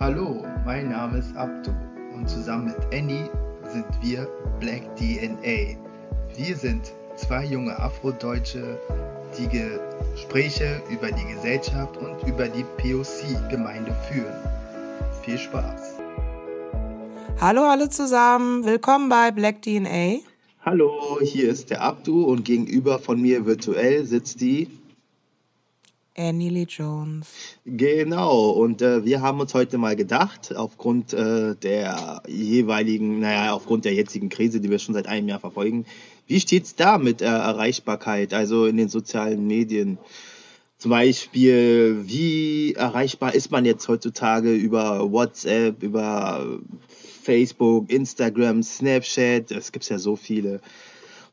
Hallo, mein Name ist Abdu und zusammen mit Annie sind wir Black DNA. Wir sind zwei junge Afrodeutsche, die Gespräche über die Gesellschaft und über die POC-Gemeinde führen. Viel Spaß! Hallo alle zusammen, willkommen bei Black DNA. Hallo, hier ist der Abdu und gegenüber von mir virtuell sitzt die Annie Lee Jones. Genau, und äh, wir haben uns heute mal gedacht, aufgrund äh, der jeweiligen, naja, aufgrund der jetzigen Krise, die wir schon seit einem Jahr verfolgen, wie steht's da mit äh, Erreichbarkeit, also in den sozialen Medien? Zum Beispiel, wie erreichbar ist man jetzt heutzutage über WhatsApp, über Facebook, Instagram, Snapchat? Es gibt ja so viele.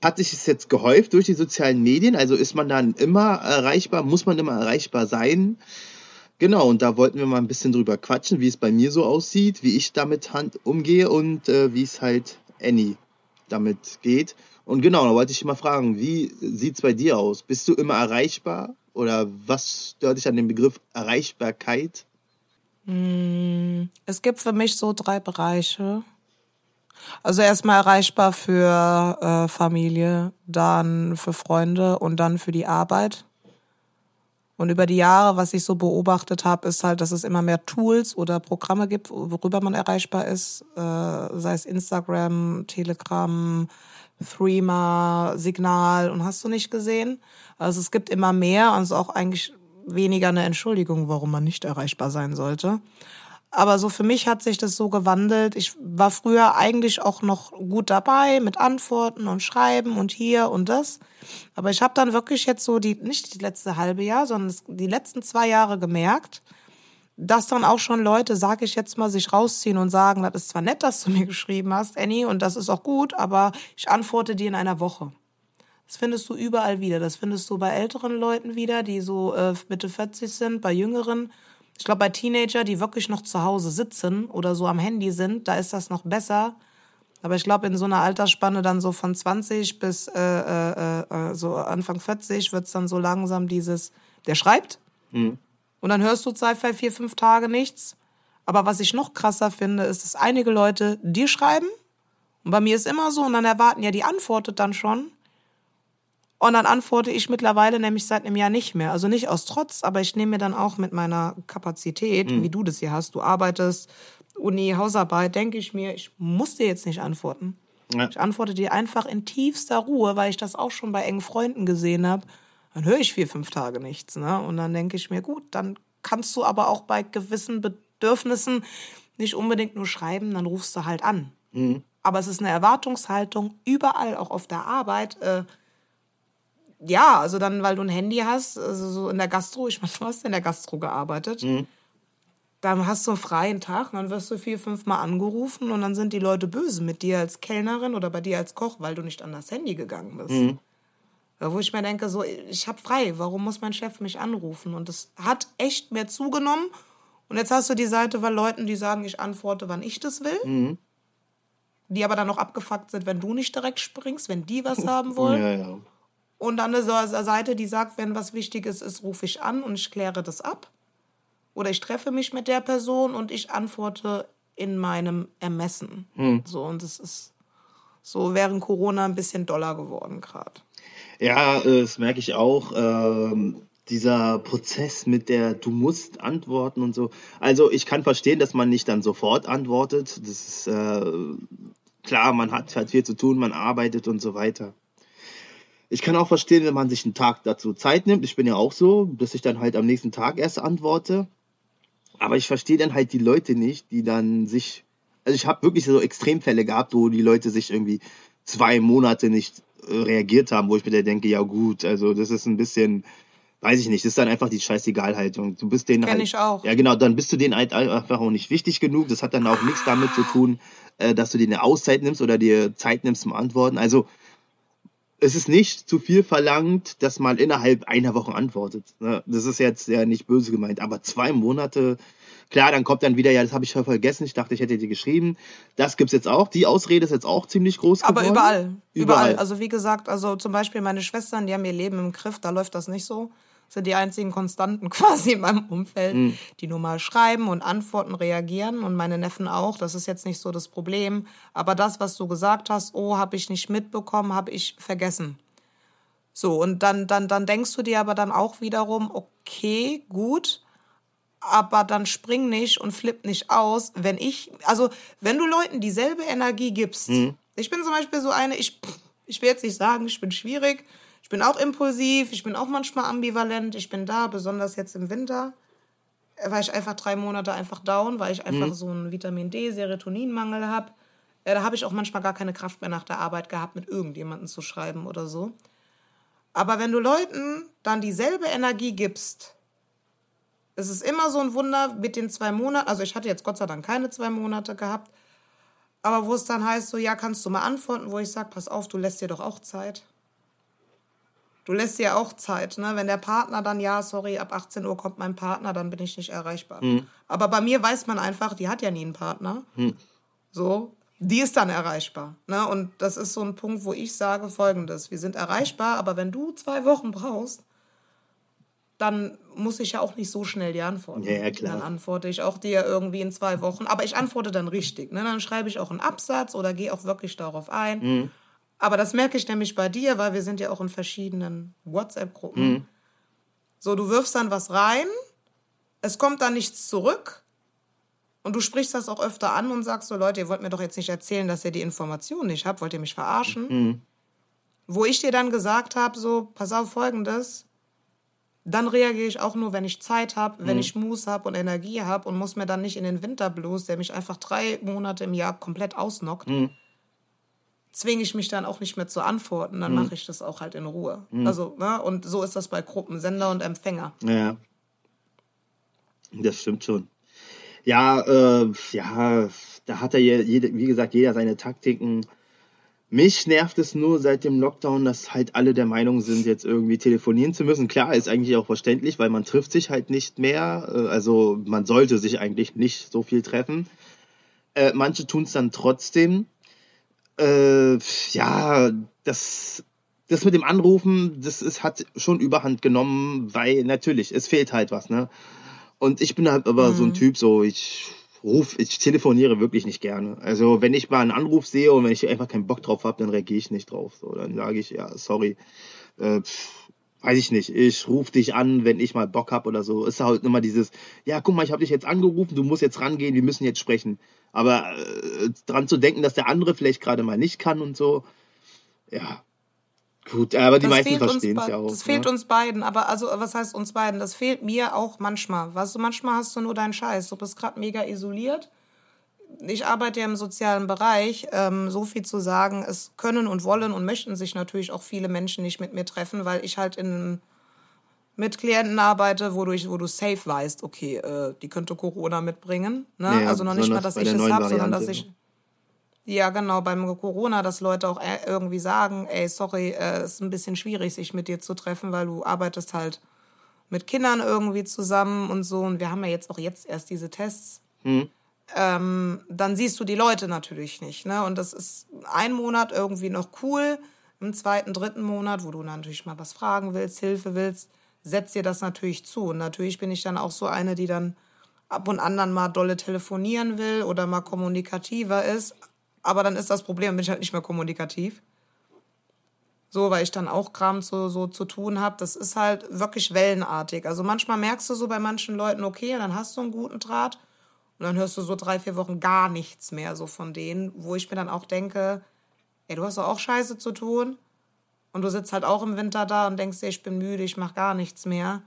Hat sich es jetzt gehäuft durch die sozialen Medien? Also ist man dann immer erreichbar? Muss man immer erreichbar sein? Genau, und da wollten wir mal ein bisschen drüber quatschen, wie es bei mir so aussieht, wie ich damit Hand umgehe und äh, wie es halt Annie damit geht. Und genau, da wollte ich mal fragen, wie sieht es bei dir aus? Bist du immer erreichbar? Oder was stört dich an dem Begriff Erreichbarkeit? Hm, es gibt für mich so drei Bereiche. Also erstmal erreichbar für äh, Familie, dann für Freunde und dann für die Arbeit. Und über die Jahre, was ich so beobachtet habe, ist halt, dass es immer mehr Tools oder Programme gibt, worüber man erreichbar ist, äh, sei es Instagram, Telegram, Threema, Signal und hast du nicht gesehen. Also es gibt immer mehr und es ist auch eigentlich weniger eine Entschuldigung, warum man nicht erreichbar sein sollte. Aber so für mich hat sich das so gewandelt. Ich war früher eigentlich auch noch gut dabei mit Antworten und Schreiben und hier und das. Aber ich habe dann wirklich jetzt so die, nicht die letzte halbe Jahr, sondern die letzten zwei Jahre gemerkt, dass dann auch schon Leute, sag ich jetzt mal, sich rausziehen und sagen, das ist zwar nett, dass du mir geschrieben hast, Annie, und das ist auch gut, aber ich antworte dir in einer Woche. Das findest du überall wieder. Das findest du bei älteren Leuten wieder, die so äh, Mitte 40 sind, bei jüngeren ich glaube, bei Teenager, die wirklich noch zu Hause sitzen oder so am Handy sind, da ist das noch besser. Aber ich glaube, in so einer Altersspanne dann so von 20 bis äh, äh, äh, so Anfang 40 wird es dann so langsam dieses, der schreibt. Mhm. Und dann hörst du zwei, vier, fünf Tage nichts. Aber was ich noch krasser finde, ist, dass einige Leute dir schreiben. Und bei mir ist immer so, und dann erwarten ja, die antwortet dann schon. Und dann antworte ich mittlerweile nämlich seit einem Jahr nicht mehr. Also nicht aus Trotz, aber ich nehme mir dann auch mit meiner Kapazität, mhm. wie du das hier hast, du arbeitest, Uni, Hausarbeit, denke ich mir, ich muss dir jetzt nicht antworten. Ja. Ich antworte dir einfach in tiefster Ruhe, weil ich das auch schon bei engen Freunden gesehen habe. Dann höre ich vier, fünf Tage nichts. Ne? Und dann denke ich mir, gut, dann kannst du aber auch bei gewissen Bedürfnissen nicht unbedingt nur schreiben, dann rufst du halt an. Mhm. Aber es ist eine Erwartungshaltung überall, auch auf der Arbeit. Äh, ja, also dann, weil du ein Handy hast, also so in der Gastro, ich meine, du hast in der Gastro gearbeitet. Mhm. Dann hast du einen freien Tag, dann wirst du vier, fünf Mal angerufen und dann sind die Leute böse mit dir als Kellnerin oder bei dir als Koch, weil du nicht an das Handy gegangen bist. Mhm. Wo ich mir denke, so, ich habe frei, warum muss mein Chef mich anrufen? Und das hat echt mehr zugenommen. Und jetzt hast du die Seite bei Leuten, die sagen, ich antworte, wann ich das will. Mhm. Die aber dann noch abgefuckt sind, wenn du nicht direkt springst, wenn die was haben wollen. Ja, ja. Und dann eine Seite, die sagt, wenn was Wichtiges ist, rufe ich an und ich kläre das ab. Oder ich treffe mich mit der Person und ich antworte in meinem Ermessen. Hm. So, und es ist so während Corona ein bisschen doller geworden gerade. Ja, das merke ich auch. Ähm, dieser Prozess mit der, du musst antworten und so. Also ich kann verstehen, dass man nicht dann sofort antwortet. Das ist äh, klar, man hat halt viel zu tun, man arbeitet und so weiter. Ich kann auch verstehen, wenn man sich einen Tag dazu Zeit nimmt. Ich bin ja auch so, dass ich dann halt am nächsten Tag erst antworte. Aber ich verstehe dann halt die Leute nicht, die dann sich. Also ich habe wirklich so Extremfälle gehabt, wo die Leute sich irgendwie zwei Monate nicht äh, reagiert haben, wo ich mir denke, ja gut, also das ist ein bisschen, weiß ich nicht, das ist dann einfach die Scheißegalhaltung. Du bist denen Kenn halt, ich auch. Ja genau, dann bist du denen halt einfach auch nicht wichtig genug. Das hat dann auch nichts damit zu tun, äh, dass du dir eine Auszeit nimmst oder dir Zeit nimmst zum Antworten. Also es ist nicht zu viel verlangt, dass man innerhalb einer Woche antwortet. Ne? Das ist jetzt ja nicht böse gemeint, aber zwei Monate, klar, dann kommt dann wieder, ja, das habe ich vergessen, ich dachte, ich hätte dir geschrieben. Das gibt's jetzt auch. Die Ausrede ist jetzt auch ziemlich groß geworden. Aber überall, überall. Überall. Also wie gesagt, also zum Beispiel meine Schwestern, die haben ihr Leben im Griff, da läuft das nicht so. Sind die einzigen Konstanten quasi in meinem Umfeld, mhm. die nur mal schreiben und antworten, reagieren und meine Neffen auch. Das ist jetzt nicht so das Problem. Aber das, was du gesagt hast, oh, habe ich nicht mitbekommen, habe ich vergessen. So, und dann, dann, dann denkst du dir aber dann auch wiederum, okay, gut, aber dann spring nicht und flipp nicht aus, wenn ich, also wenn du Leuten dieselbe Energie gibst. Mhm. Ich bin zum Beispiel so eine, ich, ich will jetzt nicht sagen, ich bin schwierig, ich bin auch impulsiv, ich bin auch manchmal ambivalent, ich bin da, besonders jetzt im Winter, weil ich einfach drei Monate einfach down, weil ich einfach mhm. so einen Vitamin D, Serotoninmangel habe. Da habe ich auch manchmal gar keine Kraft mehr nach der Arbeit gehabt, mit irgendjemandem zu schreiben oder so. Aber wenn du Leuten dann dieselbe Energie gibst, es ist immer so ein Wunder mit den zwei Monaten. Also ich hatte jetzt Gott sei Dank keine zwei Monate gehabt. Aber wo es dann heißt, so, ja, kannst du mal antworten, wo ich sage, pass auf, du lässt dir doch auch Zeit. Du lässt dir auch Zeit, ne? Wenn der Partner dann, ja, sorry, ab 18 Uhr kommt mein Partner, dann bin ich nicht erreichbar. Mhm. Aber bei mir weiß man einfach, die hat ja nie einen Partner. Mhm. So, die ist dann erreichbar. Ne? Und das ist so ein Punkt, wo ich sage folgendes: Wir sind erreichbar, aber wenn du zwei Wochen brauchst, dann muss ich ja auch nicht so schnell dir antworten. Ja, ja, klar. Dann antworte ich auch dir irgendwie in zwei Wochen. Aber ich antworte dann richtig. Ne? Dann schreibe ich auch einen Absatz oder gehe auch wirklich darauf ein. Mhm. Aber das merke ich nämlich bei dir, weil wir sind ja auch in verschiedenen WhatsApp-Gruppen. Mhm. So, du wirfst dann was rein, es kommt dann nichts zurück. Und du sprichst das auch öfter an und sagst so, Leute, ihr wollt mir doch jetzt nicht erzählen, dass ihr die Information nicht habt. Wollt ihr mich verarschen? Mhm. Wo ich dir dann gesagt habe, so, pass auf, folgendes, dann reagiere ich auch nur, wenn ich Zeit habe, wenn mhm. ich Muße habe und Energie habe und muss mir dann nicht in den Winterblues, der mich einfach drei Monate im Jahr komplett ausnockt, mhm. Zwinge ich mich dann auch nicht mehr zu antworten. Dann mhm. mache ich das auch halt in Ruhe. Mhm. Also, ne? Und so ist das bei Gruppen, Sender und Empfänger. Ja. Das stimmt schon. Ja, äh, ja, da hat er, jede, wie gesagt, jeder seine Taktiken. Mich nervt es nur seit dem Lockdown, dass halt alle der Meinung sind, jetzt irgendwie telefonieren zu müssen. Klar, ist eigentlich auch verständlich, weil man trifft sich halt nicht mehr. Äh, also man sollte sich eigentlich nicht so viel treffen. Äh, manche tun es dann trotzdem. Äh, ja, das, das mit dem Anrufen, das ist, hat schon Überhand genommen, weil natürlich, es fehlt halt was, ne? Und ich bin halt aber mhm. so ein mhm. Typ, so ich ruf, ich telefoniere wirklich nicht gerne. Also wenn ich mal einen Anruf sehe und wenn ich einfach keinen Bock drauf habe, dann reagiere ich nicht drauf. So, dann sage ich, ja, sorry. Äh, pff, weiß ich nicht, ich rufe dich an, wenn ich mal Bock habe oder so. Ist halt immer dieses, ja, guck mal, ich habe dich jetzt angerufen, du musst jetzt rangehen, wir müssen jetzt sprechen. Aber äh, dran zu denken, dass der andere vielleicht gerade mal nicht kann und so, ja, Gut, aber die das meisten verstehen es ja auch. Das fehlt ne? uns beiden, aber also was heißt uns beiden? Das fehlt mir auch manchmal. Weißt du, manchmal hast du nur deinen Scheiß. Du bist gerade mega isoliert. Ich arbeite ja im sozialen Bereich. Ähm, so viel zu sagen, es können und wollen und möchten sich natürlich auch viele Menschen nicht mit mir treffen, weil ich halt in, mit Klienten arbeite, wo du, wo du safe weißt, okay, äh, die könnte Corona mitbringen. Ne? Ja, also noch nicht mal, dass ich es habe, sondern dass ich ja, genau, beim Corona, dass Leute auch äh, irgendwie sagen, ey, sorry, es äh, ist ein bisschen schwierig, sich mit dir zu treffen, weil du arbeitest halt mit Kindern irgendwie zusammen und so. Und wir haben ja jetzt auch jetzt erst diese Tests. Hm. Ähm, dann siehst du die Leute natürlich nicht. Ne? Und das ist ein Monat irgendwie noch cool. Im zweiten, dritten Monat, wo du natürlich mal was fragen willst, Hilfe willst, setzt dir das natürlich zu. Und natürlich bin ich dann auch so eine, die dann ab und an dann mal dolle telefonieren will oder mal kommunikativer ist. Aber dann ist das Problem, bin ich halt nicht mehr kommunikativ. So, weil ich dann auch Kram zu, so zu tun habe. Das ist halt wirklich wellenartig. Also manchmal merkst du so bei manchen Leuten, okay, dann hast du einen guten Draht. Und dann hörst du so drei, vier Wochen gar nichts mehr so von denen, wo ich mir dann auch denke, ey, du hast doch auch Scheiße zu tun. Und du sitzt halt auch im Winter da und denkst dir, ich bin müde, ich mach gar nichts mehr.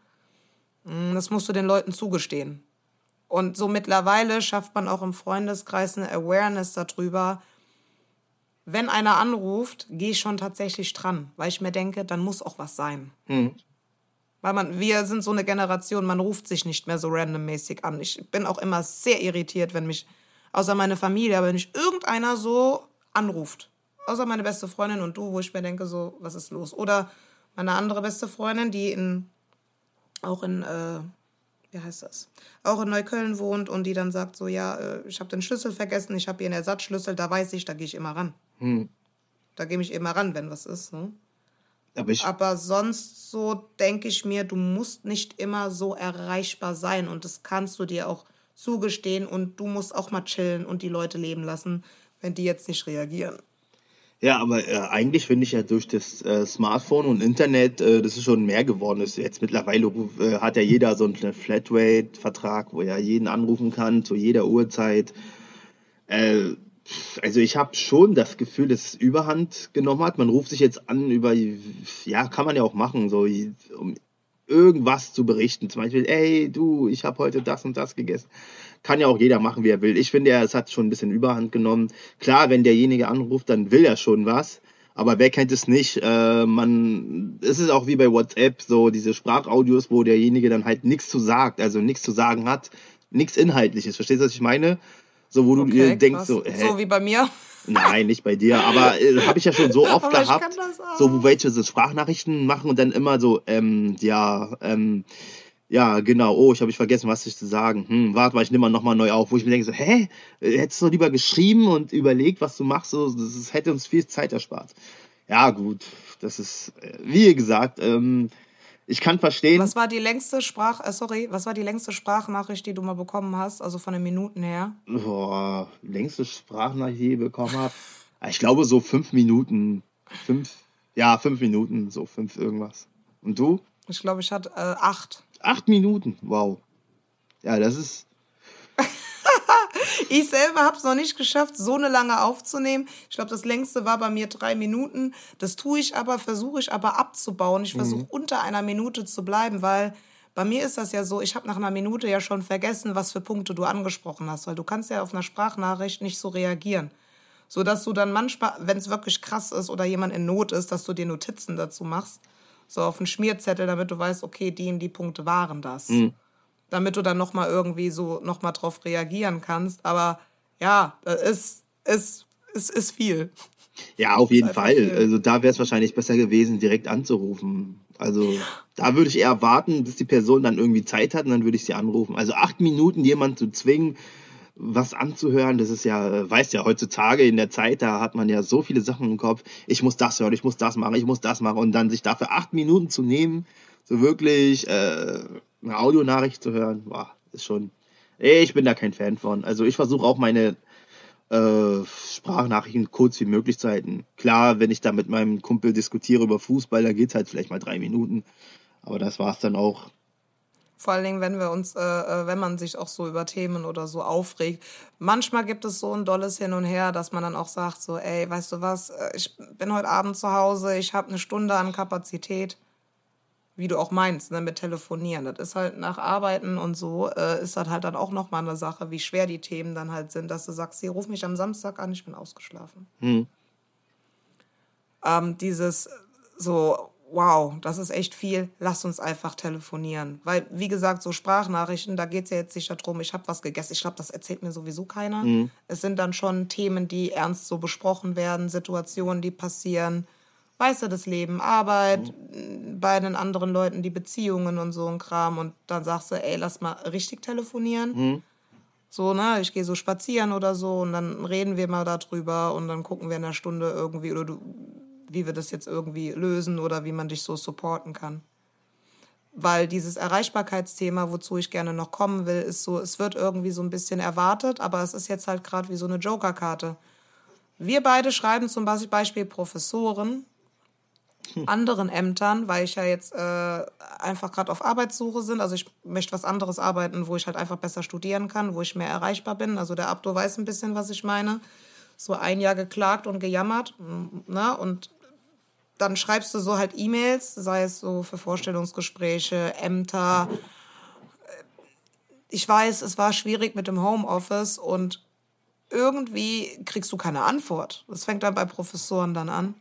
Hm, das musst du den Leuten zugestehen. Und so mittlerweile schafft man auch im Freundeskreis eine Awareness darüber. Wenn einer anruft, gehe ich schon tatsächlich dran, weil ich mir denke, dann muss auch was sein. Mhm. Weil man, wir sind so eine Generation, man ruft sich nicht mehr so randommäßig an. Ich bin auch immer sehr irritiert, wenn mich, außer meine Familie, aber wenn mich irgendeiner so anruft. Außer meine beste Freundin und du, wo ich mir denke, so, was ist los? Oder meine andere beste Freundin, die in, auch in, äh, wie heißt das, auch in Neukölln wohnt und die dann sagt so, ja, äh, ich habe den Schlüssel vergessen, ich habe hier einen Ersatzschlüssel, da weiß ich, da gehe ich immer ran. Hm. Da gehe ich immer ran, wenn was ist. Ne? Aber, aber sonst so denke ich mir, du musst nicht immer so erreichbar sein und das kannst du dir auch zugestehen und du musst auch mal chillen und die Leute leben lassen, wenn die jetzt nicht reagieren. Ja, aber äh, eigentlich finde ich ja durch das äh, Smartphone und Internet, äh, das ist schon mehr geworden. Ist jetzt mittlerweile äh, hat ja jeder so einen Flatrate-Vertrag, wo er jeden anrufen kann zu jeder Uhrzeit. Also ich habe schon das Gefühl, dass es Überhand genommen hat. Man ruft sich jetzt an über, ja, kann man ja auch machen, so um irgendwas zu berichten. Zum Beispiel, ey, du, ich habe heute das und das gegessen. Kann ja auch jeder machen, wie er will. Ich finde es hat schon ein bisschen Überhand genommen. Klar, wenn derjenige anruft, dann will er schon was. Aber wer kennt es nicht? Äh, man, es ist auch wie bei WhatsApp, so diese Sprachaudios, wo derjenige dann halt nichts zu sagt, also nichts zu sagen hat, nichts Inhaltliches. Verstehst du, was ich meine? So, wo du dir denkst, krass. so, hä? So wie bei mir. Nein, nicht bei dir, aber äh, habe ich ja schon so oft gehabt, so wo welche so Sprachnachrichten machen und dann immer so, ähm, ja, ähm, ja, genau, oh, ich habe ich vergessen, was ich zu sagen. Hm, warte mal, ich nehme mal nochmal neu auf, wo ich mir denke, so, hä, hättest du lieber geschrieben und überlegt, was du machst, so, das, das hätte uns viel Zeit erspart. Ja, gut, das ist, äh, wie gesagt, ähm, ich kann verstehen. Was war die längste Sprach, äh, sorry, was war die längste Sprachnachricht, die du mal bekommen hast, also von den Minuten her? Boah, längste Sprachnachricht, die ich bekommen habe. Ich glaube so fünf Minuten. Fünf, ja, fünf Minuten, so fünf irgendwas. Und du? Ich glaube, ich hatte äh, acht. Acht Minuten, wow. Ja, das ist, ich selber habe es noch nicht geschafft, so eine lange aufzunehmen. Ich glaube, das längste war bei mir drei Minuten. Das tue ich aber, versuche ich aber abzubauen. Ich versuche mhm. unter einer Minute zu bleiben, weil bei mir ist das ja so, ich habe nach einer Minute ja schon vergessen, was für Punkte du angesprochen hast, weil du kannst ja auf einer Sprachnachricht nicht so reagieren. So dass du dann manchmal, wenn es wirklich krass ist oder jemand in Not ist, dass du dir Notizen dazu machst. So auf einen Schmierzettel, damit du weißt, okay, die und die Punkte waren das. Mhm damit du dann nochmal irgendwie so nochmal drauf reagieren kannst. Aber ja, es ist, ist, ist viel. Ja, auf jeden Fall. Viel. Also da wäre es wahrscheinlich besser gewesen, direkt anzurufen. Also da würde ich eher warten, bis die Person dann irgendwie Zeit hat und dann würde ich sie anrufen. Also acht Minuten jemanden zu zwingen, was anzuhören, das ist ja, weißt ja, heutzutage in der Zeit, da hat man ja so viele Sachen im Kopf. Ich muss das hören, ich muss das machen, ich muss das machen und dann sich dafür acht Minuten zu nehmen, so wirklich äh, eine Audionachricht zu hören, boah, ist schon. Ich bin da kein Fan von. Also ich versuche auch meine äh, Sprachnachrichten kurz wie möglich zu halten. Klar, wenn ich da mit meinem Kumpel diskutiere über Fußball, da geht es halt vielleicht mal drei Minuten. Aber das war es dann auch. Vor allen Dingen, wenn wir uns, äh, äh, wenn man sich auch so über Themen oder so aufregt. Manchmal gibt es so ein dolles Hin und Her, dass man dann auch sagt, so, ey, weißt du was, äh, ich bin heute Abend zu Hause, ich habe eine Stunde an Kapazität wie du auch meinst, ne, mit Telefonieren. Das ist halt nach Arbeiten und so, äh, ist das halt dann auch nochmal eine Sache, wie schwer die Themen dann halt sind, dass du sagst, hier, ruf mich am Samstag an, ich bin ausgeschlafen. Hm. Ähm, dieses so, wow, das ist echt viel, lass uns einfach telefonieren. Weil, wie gesagt, so Sprachnachrichten, da geht es ja jetzt nicht darum, ich habe was gegessen. Ich glaube, das erzählt mir sowieso keiner. Mhm. Es sind dann schon Themen, die ernst so besprochen werden, Situationen, die passieren weißt du, das Leben, Arbeit, mhm. bei den anderen Leuten die Beziehungen und so ein Kram und dann sagst du, ey, lass mal richtig telefonieren. Mhm. So, ne, ich gehe so spazieren oder so und dann reden wir mal darüber und dann gucken wir in einer Stunde irgendwie, oder du, wie wir das jetzt irgendwie lösen oder wie man dich so supporten kann. Weil dieses Erreichbarkeitsthema, wozu ich gerne noch kommen will, ist so, es wird irgendwie so ein bisschen erwartet, aber es ist jetzt halt gerade wie so eine Jokerkarte. Wir beide schreiben zum Beispiel Professoren, anderen Ämtern, weil ich ja jetzt äh, einfach gerade auf Arbeitssuche bin. Also ich möchte was anderes arbeiten, wo ich halt einfach besser studieren kann, wo ich mehr erreichbar bin. Also der Abdo weiß ein bisschen, was ich meine. So ein Jahr geklagt und gejammert. Ne? Und dann schreibst du so halt E-Mails, sei es so für Vorstellungsgespräche, Ämter. Ich weiß, es war schwierig mit dem Homeoffice und irgendwie kriegst du keine Antwort. Das fängt dann bei Professoren dann an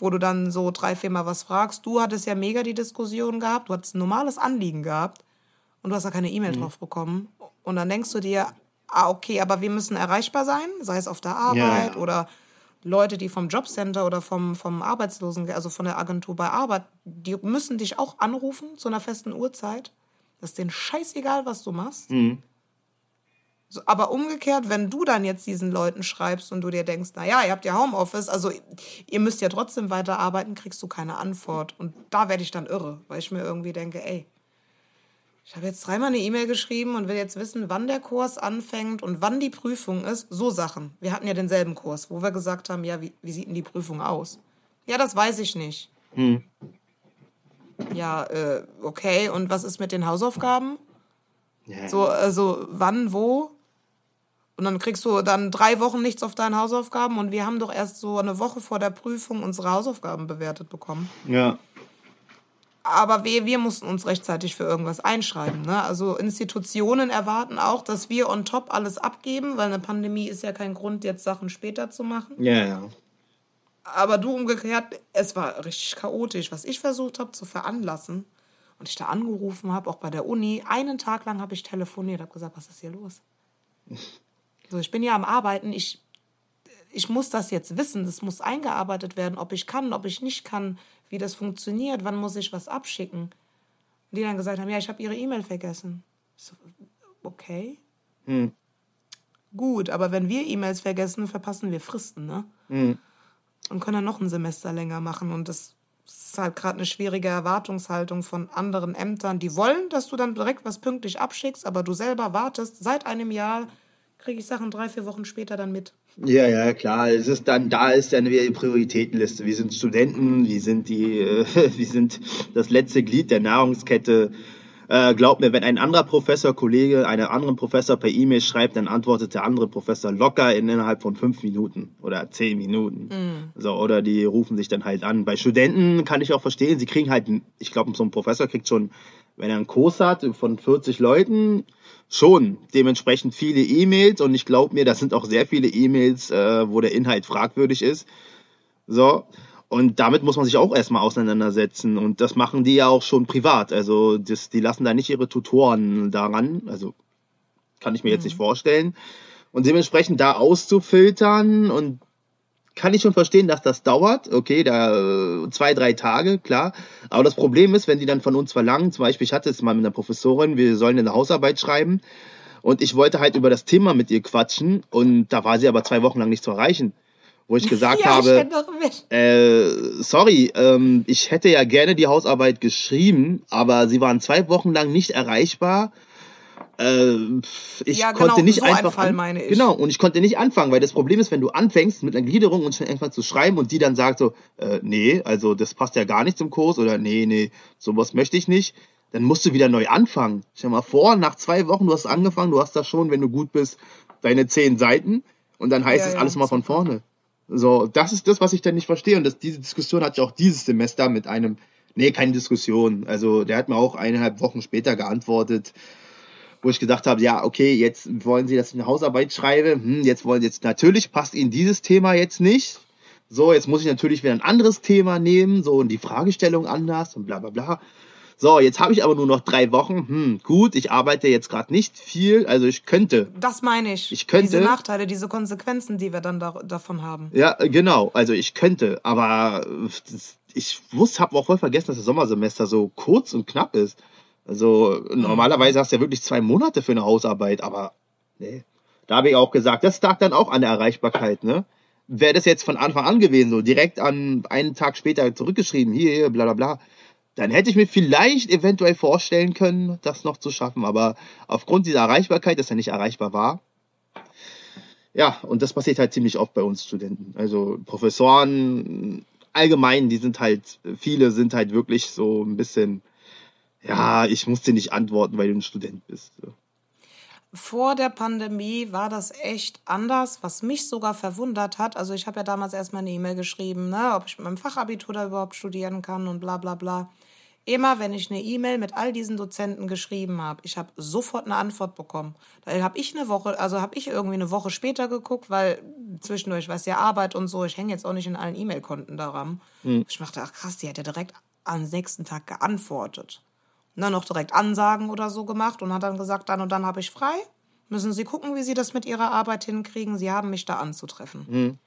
wo du dann so drei, viermal was fragst. Du hattest ja mega die Diskussion gehabt, du hattest ein normales Anliegen gehabt und du hast da keine E-Mail mhm. drauf bekommen. Und dann denkst du dir, ah, okay, aber wir müssen erreichbar sein, sei es auf der Arbeit ja, ja. oder Leute, die vom Jobcenter oder vom, vom Arbeitslosen, also von der Agentur bei Arbeit, die müssen dich auch anrufen zu einer festen Uhrzeit. Das ist denen scheißegal, was du machst. Mhm. So, aber umgekehrt, wenn du dann jetzt diesen Leuten schreibst und du dir denkst, na ja, ihr habt ja Homeoffice, also ihr müsst ja trotzdem weiterarbeiten, kriegst du keine Antwort. Und da werde ich dann irre, weil ich mir irgendwie denke, ey, ich habe jetzt dreimal eine E-Mail geschrieben und will jetzt wissen, wann der Kurs anfängt und wann die Prüfung ist. So Sachen. Wir hatten ja denselben Kurs, wo wir gesagt haben, ja, wie, wie sieht denn die Prüfung aus? Ja, das weiß ich nicht. Hm. Ja, äh, okay. Und was ist mit den Hausaufgaben? Ja. So, also wann, wo? Und dann kriegst du dann drei Wochen nichts auf deine Hausaufgaben und wir haben doch erst so eine Woche vor der Prüfung unsere Hausaufgaben bewertet bekommen. Ja. Aber wir, wir mussten uns rechtzeitig für irgendwas einschreiben. Ne? Also Institutionen erwarten auch, dass wir on top alles abgeben, weil eine Pandemie ist ja kein Grund, jetzt Sachen später zu machen. Ja, ja. Aber du umgekehrt, es war richtig chaotisch, was ich versucht habe zu veranlassen. Und ich da angerufen habe, auch bei der Uni. Einen Tag lang habe ich telefoniert, habe gesagt, was ist hier los? So, ich bin ja am Arbeiten, ich, ich muss das jetzt wissen, das muss eingearbeitet werden, ob ich kann, ob ich nicht kann, wie das funktioniert, wann muss ich was abschicken. Und die dann gesagt haben, ja, ich habe ihre E-Mail vergessen. So, okay. Hm. Gut, aber wenn wir E-Mails vergessen, verpassen wir Fristen, ne? Hm. Und können dann noch ein Semester länger machen. Und das ist halt gerade eine schwierige Erwartungshaltung von anderen Ämtern. Die wollen, dass du dann direkt was pünktlich abschickst, aber du selber wartest seit einem Jahr kriege ich Sachen drei, vier Wochen später dann mit. Ja, ja, klar. Es ist dann, da ist dann wieder die Prioritätenliste. Wir sind Studenten, wir sind die, äh, wir sind das letzte Glied der Nahrungskette. Äh, glaub mir, wenn ein anderer Professor, Kollege, einen anderen Professor per E-Mail schreibt, dann antwortet der andere Professor locker in, innerhalb von fünf Minuten oder zehn Minuten. Mhm. So, oder die rufen sich dann halt an. Bei Studenten kann ich auch verstehen, sie kriegen halt, ich glaube, so ein Professor kriegt schon, wenn er einen Kurs hat von 40 Leuten, schon dementsprechend viele E-Mails und ich glaube mir, das sind auch sehr viele E-Mails, äh, wo der Inhalt fragwürdig ist. So. Und damit muss man sich auch erstmal auseinandersetzen. Und das machen die ja auch schon privat. Also das, die lassen da nicht ihre Tutoren daran. Also kann ich mir jetzt nicht mhm. vorstellen. Und dementsprechend da auszufiltern und kann ich schon verstehen, dass das dauert. Okay, da äh, zwei, drei Tage, klar. Aber das Problem ist, wenn die dann von uns verlangen, zum Beispiel, ich hatte es mal mit einer Professorin, wir sollen eine Hausarbeit schreiben und ich wollte halt über das Thema mit ihr quatschen und da war sie aber zwei Wochen lang nicht zu erreichen. Wo ich gesagt ja, habe, ich äh, sorry, ähm, ich hätte ja gerne die Hausarbeit geschrieben, aber sie waren zwei Wochen lang nicht erreichbar ich ja, genau, konnte nicht so einfach. Ein Fall, an, genau, und ich konnte nicht anfangen, weil das Problem ist, wenn du anfängst mit einer Gliederung und schon einfach zu schreiben und die dann sagt so, äh, nee, also das passt ja gar nicht zum Kurs oder nee, nee, sowas möchte ich nicht, dann musst du wieder neu anfangen. Stell dir mal vor, nach zwei Wochen, du hast angefangen, du hast da schon, wenn du gut bist, deine zehn Seiten und dann heißt es ja, alles mal von vorne. So, das ist das, was ich dann nicht verstehe. Und das, diese Diskussion hatte ich auch dieses Semester mit einem, nee, keine Diskussion. Also der hat mir auch eineinhalb Wochen später geantwortet, wo ich gedacht habe, ja, okay, jetzt wollen Sie, dass ich eine Hausarbeit schreibe. Hm, jetzt wollen jetzt natürlich passt Ihnen dieses Thema jetzt nicht. So, jetzt muss ich natürlich wieder ein anderes Thema nehmen, so und die Fragestellung anders und bla bla bla. So, jetzt habe ich aber nur noch drei Wochen. Hm, gut, ich arbeite jetzt gerade nicht viel, also ich könnte. Das meine ich. Ich könnte. Diese Nachteile, diese Konsequenzen, die wir dann da, davon haben. Ja, genau. Also ich könnte, aber ich wusste, habe auch voll vergessen, dass das Sommersemester so kurz und knapp ist. Also normalerweise hast du ja wirklich zwei Monate für eine Hausarbeit, aber nee. Da habe ich auch gesagt, das lag dann auch an der Erreichbarkeit, ne? Wäre das jetzt von Anfang an gewesen, so direkt an einen Tag später zurückgeschrieben, hier, hier, bla bla bla, dann hätte ich mir vielleicht eventuell vorstellen können, das noch zu schaffen. Aber aufgrund dieser Erreichbarkeit, dass er nicht erreichbar war, ja, und das passiert halt ziemlich oft bei uns Studenten. Also Professoren allgemein, die sind halt, viele sind halt wirklich so ein bisschen ja, ich muss dir nicht antworten, weil du ein Student bist. Vor der Pandemie war das echt anders, was mich sogar verwundert hat. Also ich habe ja damals erstmal eine E-Mail geschrieben, ne, ob ich mit meinem Fachabitur da überhaupt studieren kann und bla bla bla. Immer wenn ich eine E-Mail mit all diesen Dozenten geschrieben habe, ich habe sofort eine Antwort bekommen. Da habe ich eine Woche, also habe ich irgendwie eine Woche später geguckt, weil zwischendurch, weiß ja Arbeit und so, ich hänge jetzt auch nicht in allen E-Mail-Konten daran. Hm. Ich dachte, ach krass, die hat ja direkt am nächsten Tag geantwortet ne, noch direkt Ansagen oder so gemacht und hat dann gesagt, dann und dann habe ich frei. Müssen Sie gucken, wie Sie das mit Ihrer Arbeit hinkriegen. Sie haben mich da anzutreffen. Mhm.